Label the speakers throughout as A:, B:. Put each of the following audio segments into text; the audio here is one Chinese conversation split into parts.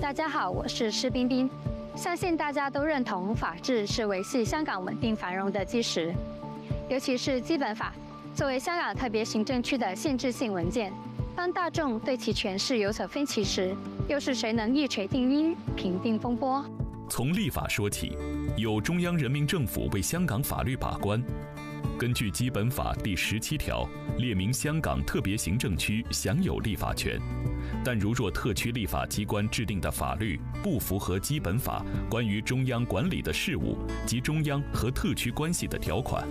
A: 大家好，我是施冰冰。相信大家都认同法治是维系香港稳定繁荣的基石，尤其是基本法作为香港特别行政区的限制性文件，当大众对其诠释有所分歧时，又是谁能一锤定音，平定风波？
B: 从立法说起，有中央人民政府为香港法律把关。根据《基本法》第十七条，列明香港特别行政区享有立法权，但如若特区立法机关制定的法律不符合《基本法》关于中央管理的事务及中央和特区关系的条款，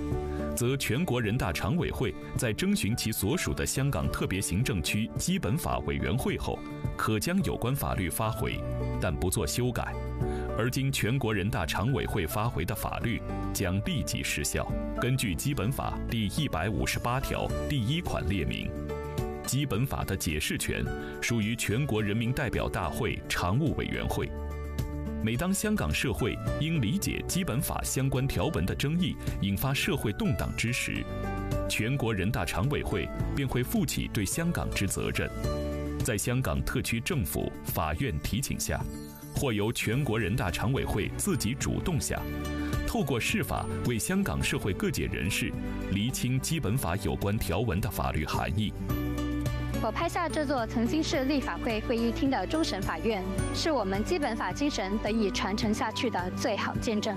B: 则全国人大常委会在征询其所属的香港特别行政区基本法委员会后，可将有关法律发回，但不作修改。而经全国人大常委会发回的法律将立即失效。根据《基本法》第一百五十八条第一款列明，《基本法》的解释权属于全国人民代表大会常务委员会。每当香港社会因理解《基本法》相关条文的争议引发社会动荡之时，全国人大常委会便会负起对香港之责任，在香港特区政府、法院提请下。或由全国人大常委会自己主动下，透过释法为香港社会各界人士厘清基本法有关条文的法律含义。
A: 我拍下这座曾经是立法会会议厅的终审法院，是我们基本法精神得以传承下去的最好见证。